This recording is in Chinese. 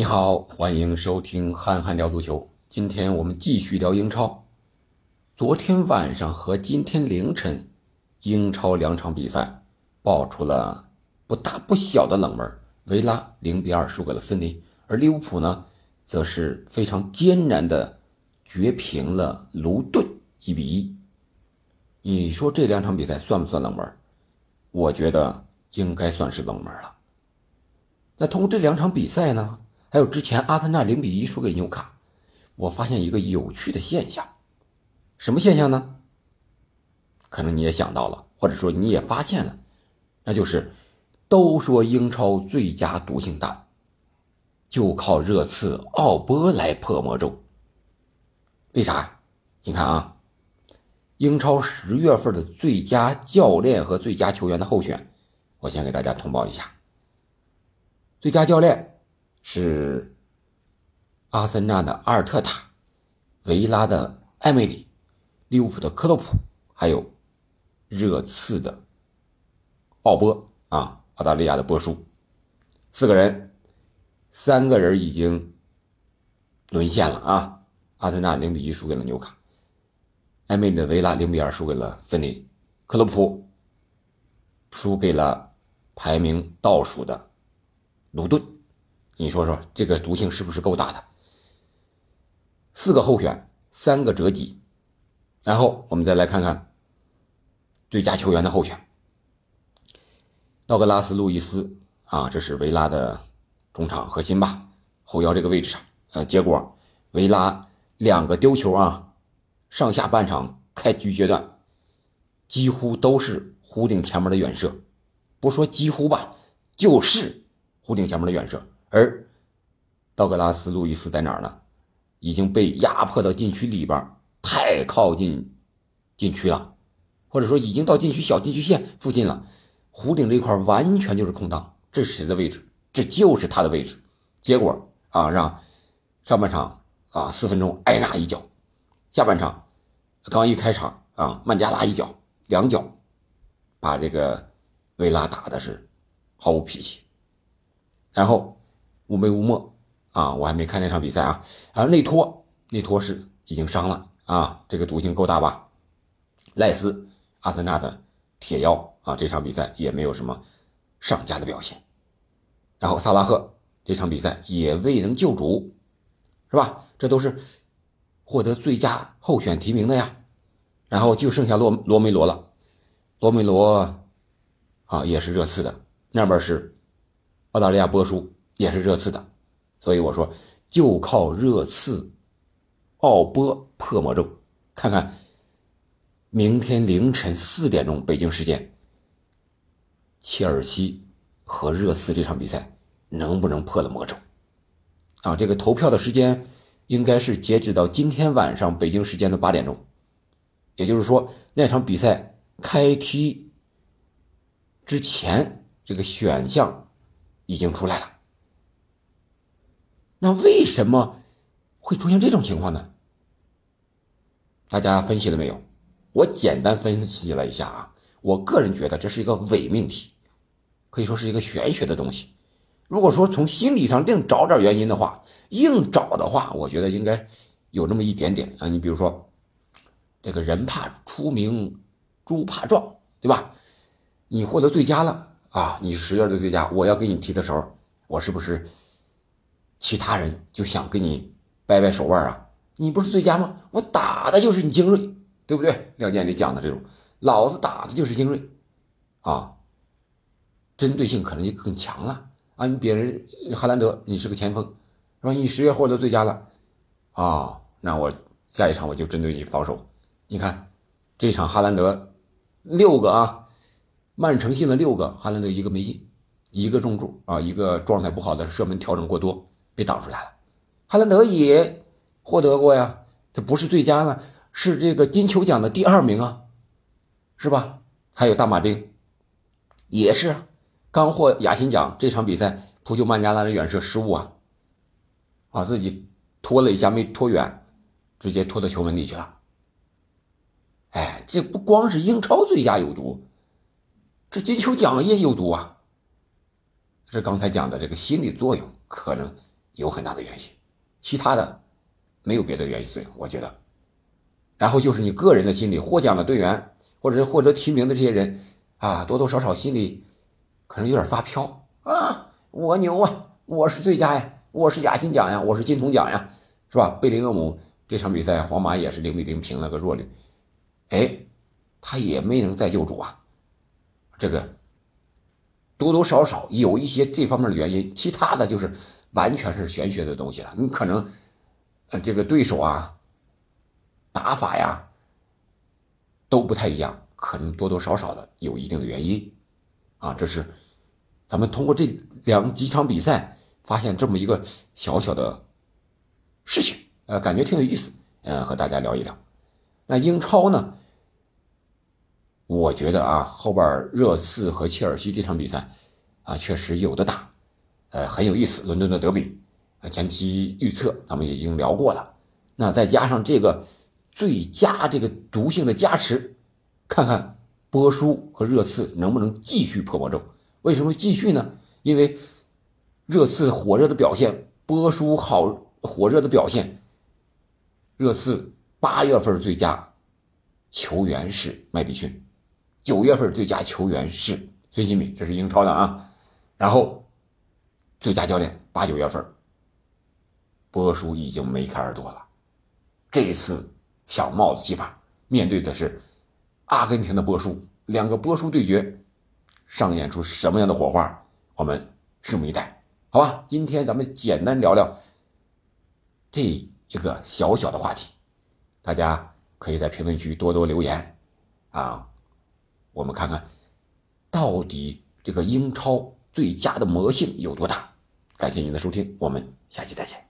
你好，欢迎收听《憨憨聊足球》。今天我们继续聊英超。昨天晚上和今天凌晨，英超两场比赛爆出了不大不小的冷门。维拉零比二输给了森林，而利物浦呢，则是非常艰难的绝平了卢顿一比一。你说这两场比赛算不算冷门？我觉得应该算是冷门了。那通过这两场比赛呢？还有之前阿森纳零比一输给纽卡，我发现一个有趣的现象，什么现象呢？可能你也想到了，或者说你也发现了，那就是都说英超最佳毒性大，就靠热刺奥波来破魔咒。为啥？你看啊，英超十月份的最佳教练和最佳球员的候选，我先给大家通报一下，最佳教练。是阿森纳的阿尔特塔，维拉的艾梅里，利物浦的克洛普，还有热刺的奥波啊，澳大利亚的波叔，四个人，三个人已经沦陷了啊！阿森纳零比一输给了纽卡，艾梅里的维拉零比二输给了森林，克洛普输给了排名倒数的卢顿。你说说这个毒性是不是够大的？四个候选，三个折戟，然后我们再来看看最佳球员的候选。道格拉斯·路易斯啊，这是维拉的中场核心吧，后腰这个位置上。呃，结果维拉两个丢球啊，上下半场开局阶段几乎都是弧顶前面的远射，不说几乎吧，就是弧顶前面的远射。而道格拉斯·路易斯在哪儿呢？已经被压迫到禁区里边，太靠近禁区了，或者说已经到禁区小禁区线附近了。弧顶这块完全就是空档，这是谁的位置？这就是他的位置。结果啊，让上半场啊四分钟挨纳一脚，下半场刚一开场啊曼加拉一脚，两脚把这个维拉打的是毫无脾气，然后。无眉无墨啊！我还没看那场比赛啊。然后内托，内托是已经伤了啊，这个毒性够大吧？赖斯，阿森纳的铁腰啊，这场比赛也没有什么上佳的表现。然后萨拉赫这场比赛也未能救主，是吧？这都是获得最佳候选提名的呀。然后就剩下罗罗梅罗了，罗梅罗啊也是热刺的，那边是澳大利亚波叔。也是热刺的，所以我说就靠热刺奥波破魔咒，看看明天凌晨四点钟北京时间，切尔西和热刺这场比赛能不能破了魔咒？啊，这个投票的时间应该是截止到今天晚上北京时间的八点钟，也就是说那场比赛开踢之前，这个选项已经出来了。那为什么会出现这种情况呢？大家分析了没有？我简单分析了一下啊，我个人觉得这是一个伪命题，可以说是一个玄学的东西。如果说从心理上另找点原因的话，硬找的话，我觉得应该有那么一点点啊。你比如说，这个人怕出名，猪怕壮，对吧？你获得最佳了啊，你是十月的最佳，我要给你提的时候，我是不是？其他人就想跟你掰掰手腕啊！你不是最佳吗？我打的就是你精锐，对不对？廖健里讲的这种，老子打的就是精锐，啊，针对性可能就更强了啊！别人哈兰德，你是个前锋，是吧？你十月获得最佳了，啊，那我下一场我就针对你防守。你看这场哈兰德六个啊，曼城进了六个，哈兰德一个没进，一个中柱啊，一个状态不好的射门调整过多。被挡出来了，哈兰德也获得过呀，这不是最佳呢，是这个金球奖的第二名啊，是吧？还有大马丁，也是刚获亚新奖，这场比赛扑救曼加拉的远射失误啊，啊自己拖了一下没拖远，直接拖到球门里去了。哎，这不光是英超最佳有毒，这金球奖也有毒啊。这刚才讲的这个心理作用可能。有很大的原因，其他的没有别的原因，我觉得。然后就是你个人的心理，获奖的队员或者是获得提名的这些人啊，多多少少心里可能有点发飘啊，我牛啊，我是最佳呀，我是亚新奖呀，我是金童奖呀，是吧？贝林厄姆这场比赛，皇马也是零比零平了个弱旅，哎，他也没能再救主啊，这个。多多少少有一些这方面的原因，其他的就是完全是玄学的东西了。你可能，呃，这个对手啊，打法呀，都不太一样，可能多多少少的有一定的原因，啊，这是咱们通过这两几场比赛发现这么一个小小的事情，呃，感觉挺有意思，嗯，和大家聊一聊。那英超呢？我觉得啊，后边热刺和切尔西这场比赛，啊，确实有的打，呃，很有意思。伦敦的德比，啊，前期预测咱们也已经聊过了。那再加上这个最佳这个毒性的加持，看看波叔和热刺能不能继续破魔咒？为什么继续呢？因为热刺火热的表现，波叔好火热的表现。热刺八月份最佳球员是麦迪逊。九月份最佳球员是孙兴敏，这是英超的啊。然后最佳教练八九月份，波叔已经梅开二度了。这一次小帽子戏法，面对的是阿根廷的波叔，两个波叔对决，上演出什么样的火花，我们拭目以待，好吧？今天咱们简单聊聊这一个小小的话题，大家可以在评论区多多留言啊。我们看看，到底这个英超最佳的魔性有多大？感谢您的收听，我们下期再见。